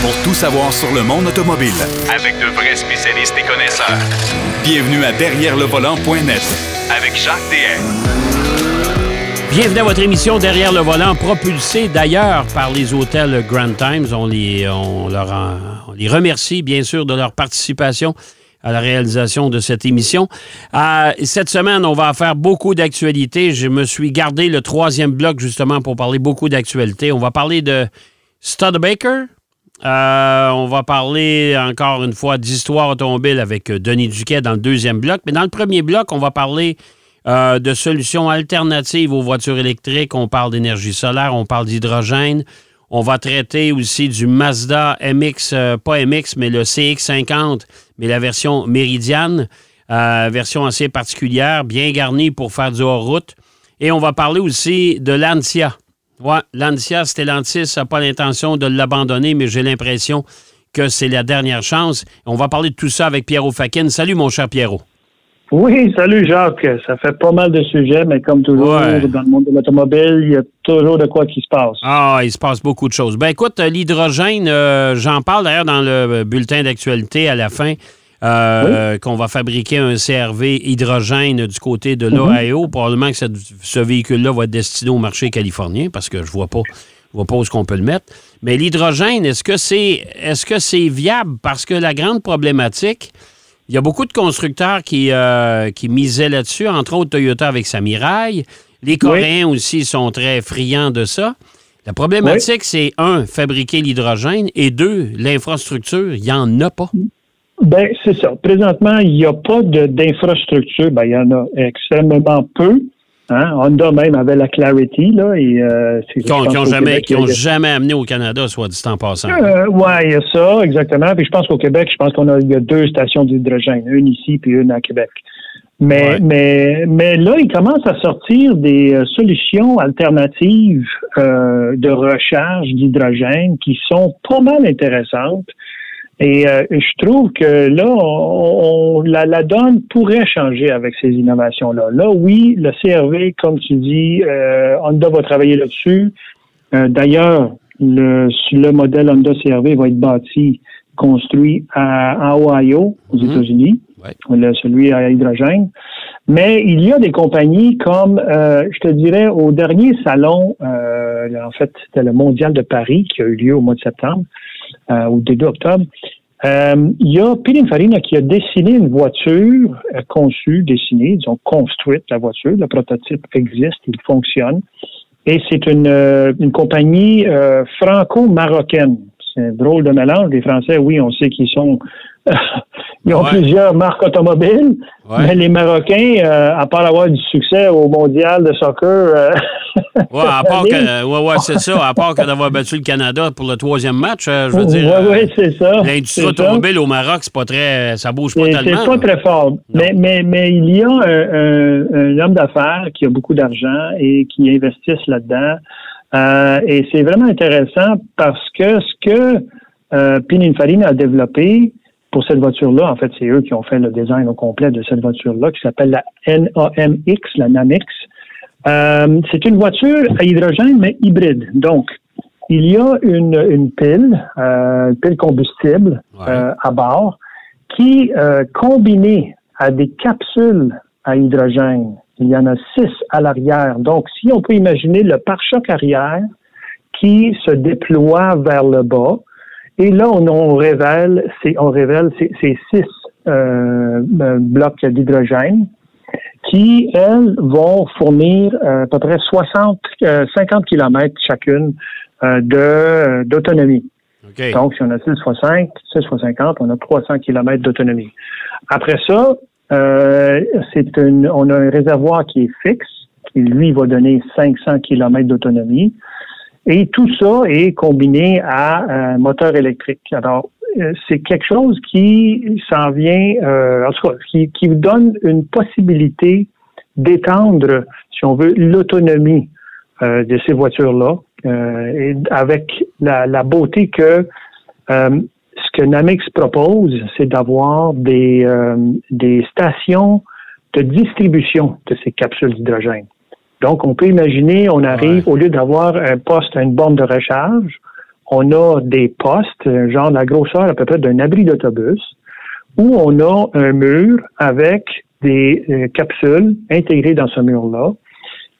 pour tout savoir sur le monde automobile. Avec de vrais spécialistes et connaisseurs. Bienvenue à Derrière le volant.net avec Jacques DM. Bienvenue à votre émission Derrière le volant, propulsée d'ailleurs par les hôtels Grand Times. On les, on leur on les remercie bien sûr de leur participation à la réalisation de cette émission. Euh, cette semaine, on va faire beaucoup d'actualités. Je me suis gardé le troisième bloc justement pour parler beaucoup d'actualités. On va parler de Studebaker. Euh, on va parler encore une fois d'histoire automobile avec Denis Duquet dans le deuxième bloc. Mais dans le premier bloc, on va parler euh, de solutions alternatives aux voitures électriques. On parle d'énergie solaire, on parle d'hydrogène. On va traiter aussi du Mazda MX, euh, pas MX, mais le CX50, mais la version Meridian, euh, version assez particulière, bien garnie pour faire du hors-route. Et on va parler aussi de l'Ancia. Ouais, l'Ancia, Stellantis n'a pas l'intention de l'abandonner, mais j'ai l'impression que c'est la dernière chance. On va parler de tout ça avec Pierrot Fakin. Salut, mon cher Pierrot. Oui, salut Jacques. Ça fait pas mal de sujets, mais comme toujours, dans le monde de l'automobile, il y a toujours de quoi qui se passe. Ah, il se passe beaucoup de choses. Ben écoute, l'hydrogène, euh, j'en parle d'ailleurs dans le bulletin d'actualité à la fin. Euh, qu'on va fabriquer un CRV hydrogène du côté de mhm. l'Ohio. Probablement que ce véhicule-là va être destiné au marché californien parce que je vois pas, vois pas où qu'on peut le mettre. Mais l'hydrogène, est-ce que c'est est-ce que c'est viable? Parce que la grande problématique, il y a beaucoup de constructeurs qui, euh, qui misaient là-dessus, entre autres Toyota avec sa Mirai. Les Coréens aussi sont très friands de ça. La problématique, c'est un, fabriquer l'hydrogène et deux, l'infrastructure, il n'y en a pas. Ben, c'est ça. Présentement, il n'y a pas d'infrastructure. Ben, il y en a extrêmement peu. Hein? Honda même avait la Clarity, là, et euh, Qui n'ont jamais, jamais amené au Canada, soit dit en passant. Euh, oui, il y a ça, exactement. Puis je pense qu'au Québec, je pense qu'on a, il y a deux stations d'hydrogène, une ici puis une à Québec. Mais, mais, mais là, il commence à sortir des euh, solutions alternatives euh, de recharge d'hydrogène qui sont pas mal intéressantes. Et euh, je trouve que là, on, la, la, donne pourrait changer avec ces innovations-là. Là, oui, le CRV, comme tu dis, euh, Honda va travailler là-dessus. Euh, d'ailleurs, le, le modèle Honda CRV va être bâti, construit à, en Ohio, aux mhm. États-Unis, celui à hydrogène. Mais il y a des compagnies comme, je te dirais, au dernier salon, en fait, c'était le Mondial de Paris qui a eu lieu au mois de septembre euh, au début octobre. Euh, il y a Pininfarina qui a dessiné une voiture euh, conçue, dessinée, disons construite la voiture. Le prototype existe, il fonctionne. Et c'est une, une compagnie franco-marocaine. Un drôle de mélange. Les Français, oui, on sait qu'ils sont Ils ont plusieurs marques automobiles, mais les Marocains, euh, à part avoir du succès au mondial de soccer. Euh, oui, à part que, ouais, ouais, c'est ça. À part que d'avoir battu le Canada pour le troisième match, euh, je veux dire. Oui, oui, c'est ça. L'industrie automobile au Maroc, c'est pas très. Ça bouge pas tellement. C'est pas très fort. Mais, mais, mais il y a un, homme d'affaires qui a beaucoup d'argent et qui investisse là-dedans. Et c'est vraiment intéressant parce que ce que Pininfarina a développé, pour cette voiture-là, en fait, c'est eux qui ont fait le design au complet de cette voiture-là, qui s'appelle la NAMX, la NAMX. Euh, c'est une voiture à hydrogène, mais hybride. Donc, il y a une, une pile, euh, pile combustible euh, à bord, qui, euh, combinée à des capsules à hydrogène, il y en a six à l'arrière. Donc, si on peut imaginer le pare-choc arrière qui se déploie vers le bas, et là, on, révèle, on révèle ces, six euh, euh, blocs d'hydrogène qui, elles, vont fournir euh, à peu près 60, 50 km chacune de d'autonomie. Donc, si on a 6 fois 5, 6 fois 50, on a 300 km d'autonomie. Après ça, c'est une, on a un réservoir qui est fixe, qui lui va donner 500 km d'autonomie. Et tout ça est combiné à un moteur électrique. Alors, euh, c'est quelque chose qui s'en vient, euh, en tout cas, qui, qui donne une possibilité d'étendre, si on veut, l'autonomie euh, de ces voitures-là, euh, avec la, la, beauté que euh, que Namix propose, c'est d'avoir des, des stations de distribution de ces capsules d'hydrogène. Donc, on peut imaginer, on arrive, au lieu d'avoir un poste, une borne de recharge, on a des postes, genre la grosseur à peu près d'un abri d'autobus, où on a un mur avec des euh, capsules intégrées dans ce mur-là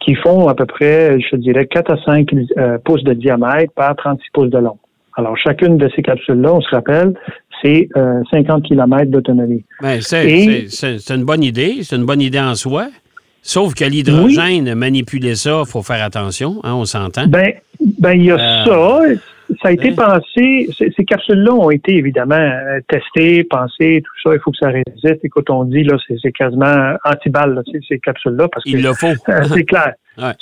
qui font à peu près, je dirais, 4 à 5 euh, pouces de diamètre par 36 pouces de long. Alors, chacune de ces capsules-là, on se rappelle, c'est 50 km d'autonomie. Ben, c'est une bonne idée, c'est une bonne idée en soi. Sauf que l'hydrogène, manipuler ça, il faut faire attention, hein, on s'entend. Ben, ben, il y a euh, ça. Ça a été pensé, ces capsules-là ont été évidemment euh, testées, pensées, tout ça, il faut que ça résiste. Écoute, on dit, là, c'est quasiment anti-balle, ces capsules-là, parce il le faut. Euh, c'est clair.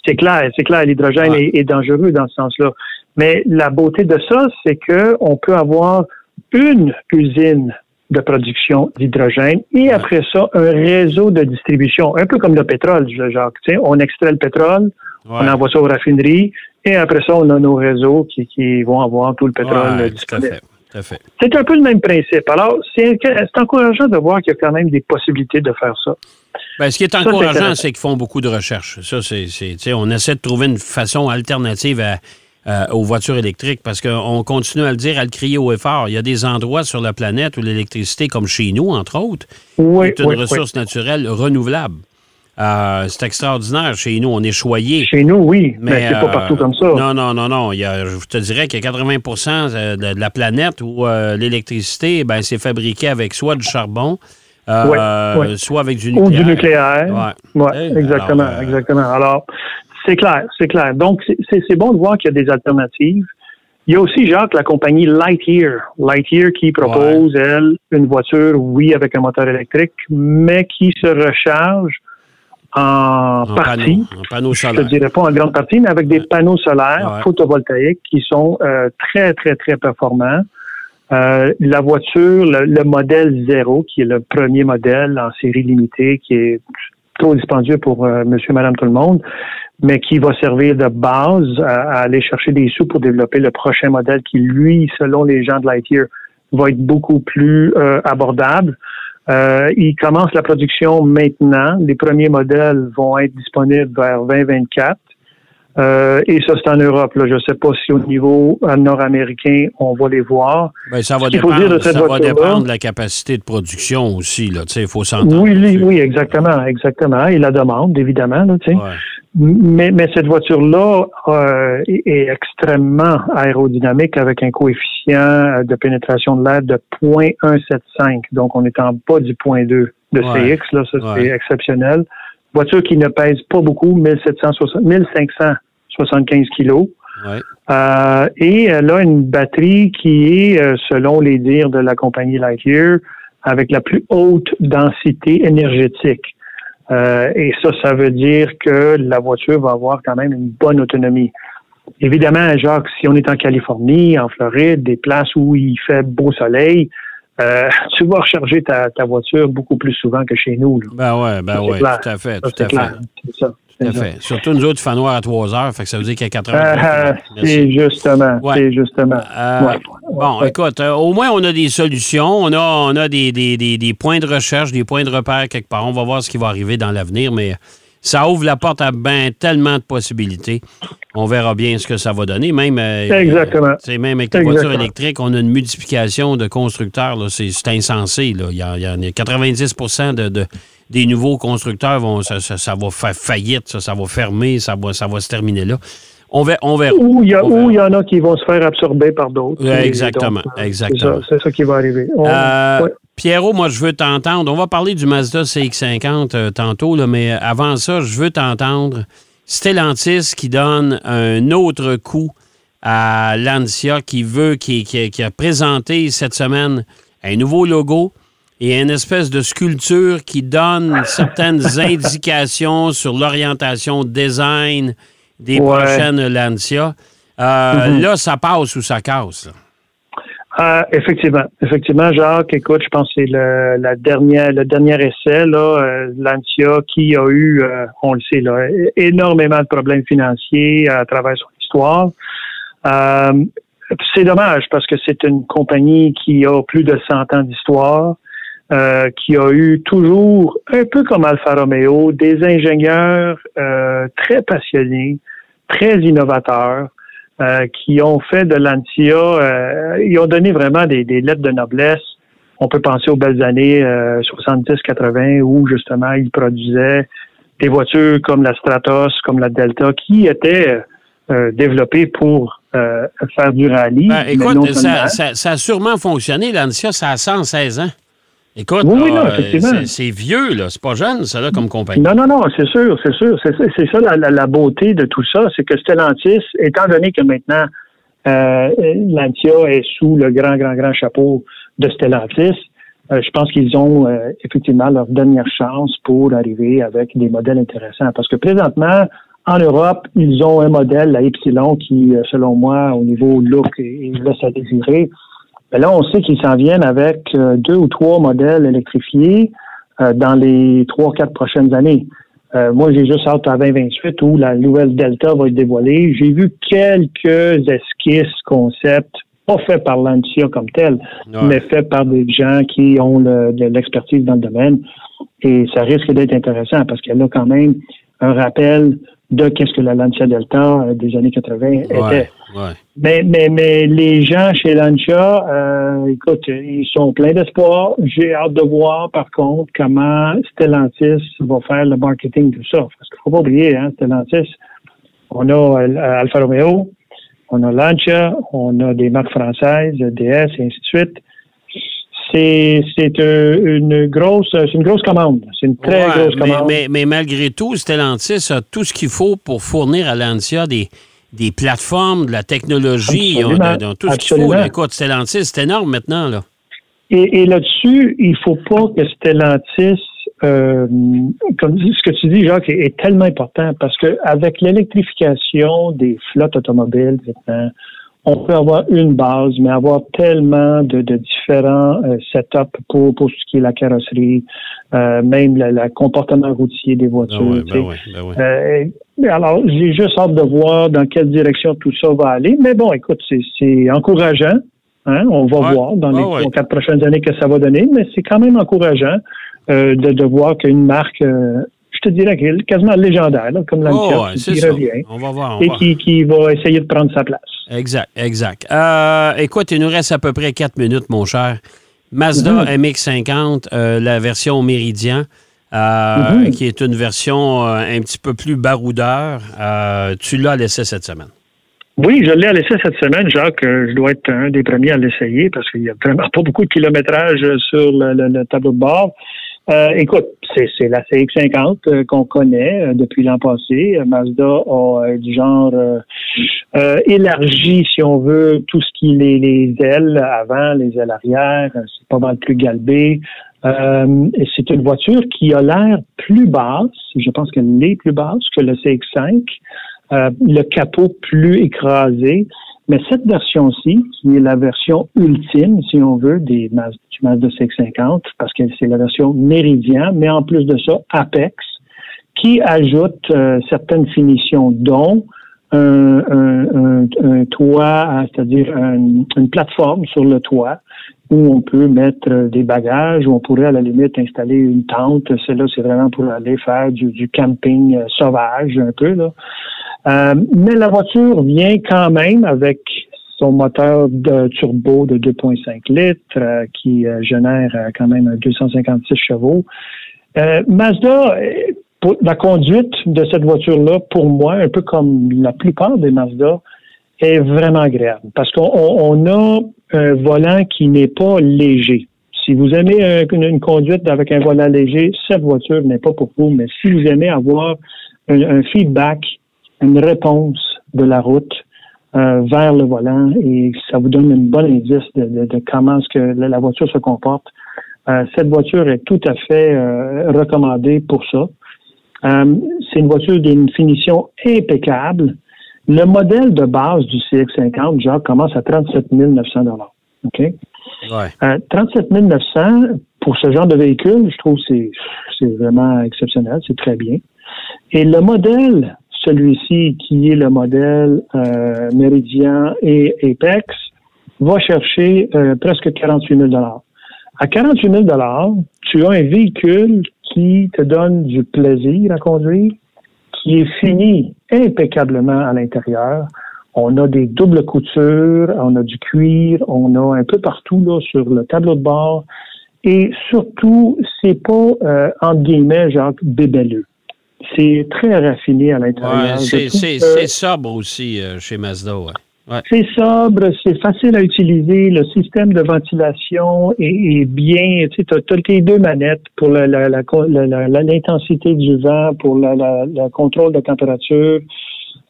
C'est clair, c'est clair, l'hydrogène est, dangereux dans ce sens-là. Mais la beauté de ça, c'est qu'on peut avoir une usine de production d'hydrogène et après ça, un réseau de distribution, un peu comme le pétrole, Jacques. on extrait le pétrole, on envoie ça aux raffineries et après ça, on a nos réseaux qui, vont avoir tout le pétrole disponible. C'est un peu le même principe. Alors, c'est encourageant de voir qu'il y a quand même des possibilités de faire ça. Bien, ce qui est encourageant, c'est qu'ils font beaucoup de recherches. Ça, c'est, on essaie de trouver une façon alternative à, euh, aux voitures électriques parce qu'on continue à le dire, à le crier au effort. Il y a des endroits sur la planète où l'électricité, comme chez nous, entre autres, est une ressource naturelle renouvelable. Euh, c'est extraordinaire. Chez nous, on est choyé. Chez nous, oui, mais, c'est pas partout euh, comme ça. Non, non, non, non. je te dirais qu'il y a 80% de, la planète où l'électricité, ben, c'est fabriqué avec soit du charbon, soit avec du nucléaire. Ou du nucléaire. Oui, exactement, exactement. Alors, c'est clair, c'est clair. Donc, c'est bon de voir qu'il y a des alternatives. Il y a aussi, Jacques, la compagnie Lightyear. Lightyear qui propose, elle, une voiture, oui, avec un moteur électrique, mais qui se recharge en, partie. en solaires. Je ne dirais pas en grande partie, mais avec des panneaux solaires photovoltaïques qui sont euh, très, très, très performants. Euh, la voiture, le, le, modèle zéro, qui est le premier modèle en série limitée, qui est trop dispendieux pour euh, monsieur, madame, tout le monde, mais qui va servir de base à, aller chercher des sous pour développer le prochain modèle qui, lui, selon les gens de Lightyear, va être beaucoup plus euh, abordable. Euh, il commence la production maintenant. Les premiers modèles vont être disponibles vers 2024. Euh, et ça, c'est en Europe. Là. Je ne sais pas si au niveau euh, nord-américain, on va les voir. Bien, ça va, dépendre, de, ça va dépendre de la capacité de production aussi. Il faut s'entendre. Oui, oui, exactement, exactement. Et la demande, évidemment. Là, mais, mais cette voiture-là euh, est, extrêmement aérodynamique avec un coefficient de pénétration de l'air de 0.175. Donc, on est en bas du 0.2 de CX. Là, ça, c'est exceptionnel. Voiture qui ne pèse pas beaucoup, 1760, 1500 75 kilos. Euh, et elle a une batterie qui est, euh, selon les dires de la compagnie Lightyear, avec la plus haute densité énergétique. Euh, et ça, ça veut dire que la voiture va avoir quand même une bonne autonomie. Évidemment, Jacques, si on est en Californie, en Floride, des places où il fait beau soleil, tu vas recharger ta, voiture beaucoup plus souvent que chez nous. Ben ouais, ben ouais, tout à fait, tout à fait. Ça. Tout à fait. Surtout nous autres, il fait noir à 3 heures, fait que ça veut dire qu'il y a 4 heures. Euh, c'est justement. C'est justement. Euh, bon, écoute, euh, au moins, on a des solutions. On a, on a des, des, des, des, points de recherche, des points de repère quelque part. On va voir ce qui va arriver dans l'avenir, mais ça ouvre la porte à ben, tellement de possibilités. On verra bien ce que ça va donner. Même, Exactement. C'est même avec les voitures électriques, on a une multiplication de constructeurs. C'est insensé. Là. Il, y a, il y a 90 de, de des nouveaux constructeurs vont, ça, va faire faillite, ça, ça va fermer, ça va, ça va se terminer là. On verra. On verra. Ou il y, en a qui vont se faire absorber par d'autres. exactement, euh, exactement. C'est ça, qui va arriver. Euh, Pierrot, moi, je veux t'entendre. On va parler du Mazda CX-50 euh, tantôt, là, mais avant ça, je veux t'entendre. Stellantis qui donne un autre coup à Lancia qui veut, qui, qui a présenté cette semaine un nouveau logo et une espèce de sculpture qui donne certaines indications sur l'orientation design des prochaines Lancia. Euh, mm-hmm. Là, ça passe ou ça casse. Euh, effectivement, effectivement, Jacques, écoute, je pense que c'est le, la dernière, le dernier essai, là, euh, Lancia, qui a eu, on le sait, là, énormément de problèmes financiers à travers son histoire. c'est dommage parce que c'est une compagnie qui a plus de 100 ans d'histoire. Euh, qui a eu toujours, un peu comme Alfa Romeo, des ingénieurs euh, très passionnés, très innovateurs, qui ont fait de l'Antia, ils ont donné vraiment des, lettres de noblesse. On peut penser aux belles années 70-80 où justement ils produisaient des voitures comme la Stratos, comme la Delta, qui étaient développées pour faire du rallye. Ben, écoute, ça, ça, a sûrement fonctionné. L'Antia, ça a 116 ans. Écoute, oui, c'est vieux, là. C'est pas jeune, ça, là, comme compagnie. Non, non, non, c'est sûr, c'est sûr. C'est ça la, beauté de tout ça. C'est que Stellantis, étant donné que maintenant euh, l'Antia est sous le grand, grand, grand chapeau de Stellantis, euh, je pense qu'ils ont euh, effectivement leur dernière chance pour arriver avec des modèles intéressants. Parce que présentement, en Europe, ils ont un modèle, la Epsilon, qui, selon moi, au niveau look, il laisse à désirer. Mais là, on sait qu'ils s'en viennent avec euh, deux ou trois modèles électrifiés euh, dans les trois, quatre prochaines années. Euh, moi, j'ai juste hâte à 2028 où la nouvelle Delta va être dévoilée. J'ai vu quelques esquisses, concepts, pas faits par l'Antia comme tel, mais faits par des gens qui ont de l'expertise dans le domaine. Et ça risque d'être intéressant parce qu'elle a quand même un rappel de qu'est-ce que la Lancia Delta des années 80 était. Mais, mais, mais les gens chez Lancia, euh, écoute, ils sont pleins d'espoir. J'ai hâte de voir, par contre, comment Stellantis va faire le marketing de ça. Parce qu'il faut pas oublier, hein, Stellantis, on a euh, Alfa Romeo, on a Lancia, on a des marques françaises, DS, et ainsi de suite. C'est, c'est une grosse une grosse commande. C'est une très grosse commande. Mais, mais, malgré tout, Stellantis a tout ce qu'il faut pour fournir à Lancia des, des plateformes, de la technologie, ils tout ce qu'il faut. Écoute, Stellantis, c'est énorme maintenant. Là. Et, là-dessus, il ne faut pas que Stellantis, euh, comme ce que tu dis, Jacques, est, tellement important parce qu'avec l'électrification des flottes automobiles maintenant, on peut avoir une base, mais avoir tellement de, différents euh, setups pour, pour ce qui est la carrosserie, euh, même le comportement routier des voitures. Ah ben ben euh, alors, j'ai juste hâte de voir dans quelle direction tout ça va aller. Mais bon, écoute, c'est encourageant. Hein? On va voir dans les quatre prochaines années que ça va donner, mais c'est quand même encourageant de, de voir qu'une marque je te dirais, quasiment légendaire, comme la oh, qui revient on va voir, et Qui, qui, va essayer de prendre sa place. Exact, exact. Euh, écoute, il nous reste à peu près quatre minutes, mon cher. Mazda MX-50, mhm. euh, la version Méridien, euh, mhm. qui est une version un petit peu plus baroudeur. tu l'as laissé cette semaine. Oui, je l'ai laissé cette semaine, Jacques. Je dois être un des premiers à l'essayer parce qu'il n'y a vraiment pas beaucoup de kilométrage sur le tableau de bord. Euh, écoute, c'est la CX-50 euh, qu'on connaît euh, depuis l'an passé. Mazda a du genre élargi, si on veut, tout ce qui est les, ailes avant, les ailes arrière. C'est pas mal plus galbé. c'est une voiture qui a l'air plus basse. Je pense qu'elle est plus basse que le CX-5. le capot plus écrasé. Mais cette version-ci, qui est la version ultime, si on veut, des du Mazda CX-50, parce que c'est la version Méridien, mais en plus de ça, Apex, qui ajoute euh, certaines finitions, dont un, un, un, toit, c'est-à-dire une plateforme sur le toit où on peut mettre des bagages, où on pourrait à la limite installer une tente. Celle-là, c'est vraiment pour aller faire du, du camping euh, sauvage un peu. Là. Euh, mais la voiture vient quand même avec son moteur de turbo de 2.5 litres euh, qui euh, génère quand même 256 chevaux. Mazda, la conduite de cette voiture-là, pour moi, un peu comme la plupart des Mazda, est vraiment agréable parce qu'on a un volant qui n'est pas léger. Si vous aimez une, conduite avec un volant léger, cette voiture n'est pas pour vous. Mais si vous aimez avoir un feedback une réponse de la route euh, vers le volant et ça vous donne une bonne indice de, comment ce que la voiture se comporte. Euh, cette voiture est tout à fait euh, recommandée pour ça. c'est une voiture d'une finition impeccable. Le modèle de base du CX50, genre, commence à 37 900 OK? Ouais. 37 900 pour ce genre de véhicule, je trouve que c'est vraiment exceptionnel, c'est très bien. Et le modèle celui-ci qui est le modèle euh, Méridien et Apex, va chercher euh, presque 48 000 À 48 000 tu as un véhicule qui te donne du plaisir à conduire, qui est fini impeccablement à l'intérieur. On a des doubles coutures, on a du cuir, on a un peu partout là sur le tableau de bord. Et surtout, c'est pas euh, entre guillemets Jacques bébelleux. C'est très raffiné à l'intérieur. Ouais, c'est sobre aussi euh, chez Mazda. Ouais. C'est sobre, c'est facile à utiliser. Le système de ventilation est, bien. Tu sais, as, tes deux manettes pour l'intensité du vent, pour le contrôle de température.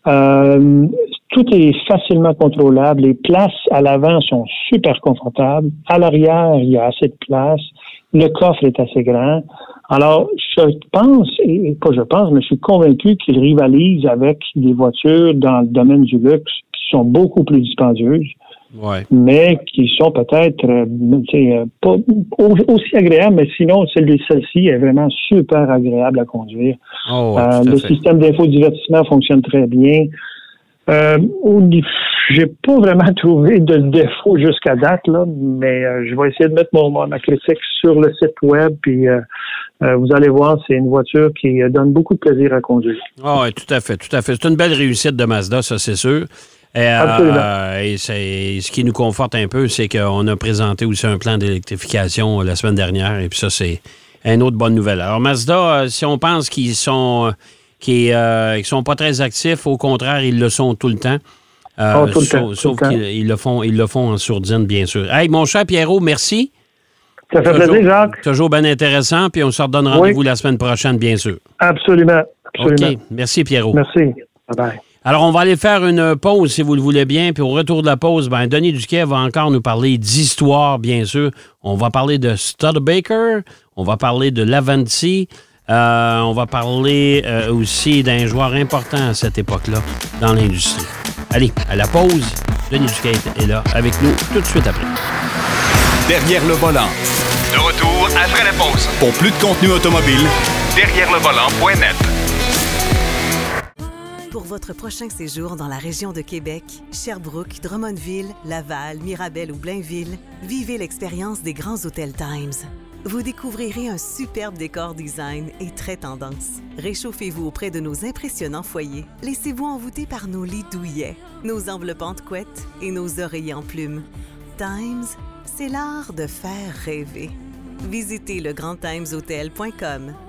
Euh, tout est facilement contrôlable. Les places à l'avant sont super confortables. À l'arrière, il y a assez de place. Le coffre est assez grand. Alors, je pense, et pas je pense, mais je suis convaincu qu'il rivalise avec des voitures dans le domaine du luxe sont beaucoup plus dispendieuses, mais qui sont peut-être euh, euh, pas aussi agréables, mais sinon, celle-ci est vraiment super agréable à conduire. Oh, euh, le système d'infodivertissement fonctionne très bien. Euh, j'ai pas vraiment trouvé de défaut jusqu'à date, là, mais je vais essayer de mettre mon, ma critique sur le site web, puis vous allez voir, c'est une voiture qui donne beaucoup de plaisir à conduire. Oh, oui, tout à fait, tout à fait. C'est une belle réussite de Mazda, ça c'est sûr. Euh, et, ce qui nous conforte un peu, c'est qu'on a présenté aussi un plan d'électrification la semaine dernière. Et puis ça, c'est une autre bonne nouvelle. Alors, Mazda, euh, si on pense qu'ils sont, qu'ils, euh, sont pas très actifs, au contraire, ils le sont tout le temps. Oh, sauf, qu'ils le font, ils le font en sourdine, bien sûr. Hey, mon cher Pierrot, merci. Ça fait plaisir, Jacques. Toujours bien intéressant. Puis on se redonne rendez-vous la semaine prochaine, bien sûr. Absolument. Absolument. OK. Merci, Pierrot. Merci. Bye bye. Alors, on va aller faire une pause, si vous le voulez bien. Puis au retour de la pause, ben, Denis Duquet va encore nous parler d'histoire, bien sûr. On va parler de Studebaker, on va parler de Lavanti, euh, on va parler euh, aussi d'un joueur important à cette époque-là dans l'industrie. Allez, à la pause, Denis Duquet est là avec nous tout de suite après. Derrière le volant. De retour après la pause. Pour plus de contenu automobile, derrière le volant.net. Pour votre prochain séjour dans la région de Québec, Sherbrooke, Drummondville, Laval, Mirabel ou Blainville, vivez l'expérience des grands hôtels Times. Vous découvrirez un superbe décor design et très tendance. Réchauffez-vous auprès de nos impressionnants foyers. Laissez-vous envoûter par nos lits douillets, nos enveloppantes couettes et nos oreillers en plumes. Times, c'est l'art de faire rêver. Visitez legrandtimeshotel.com.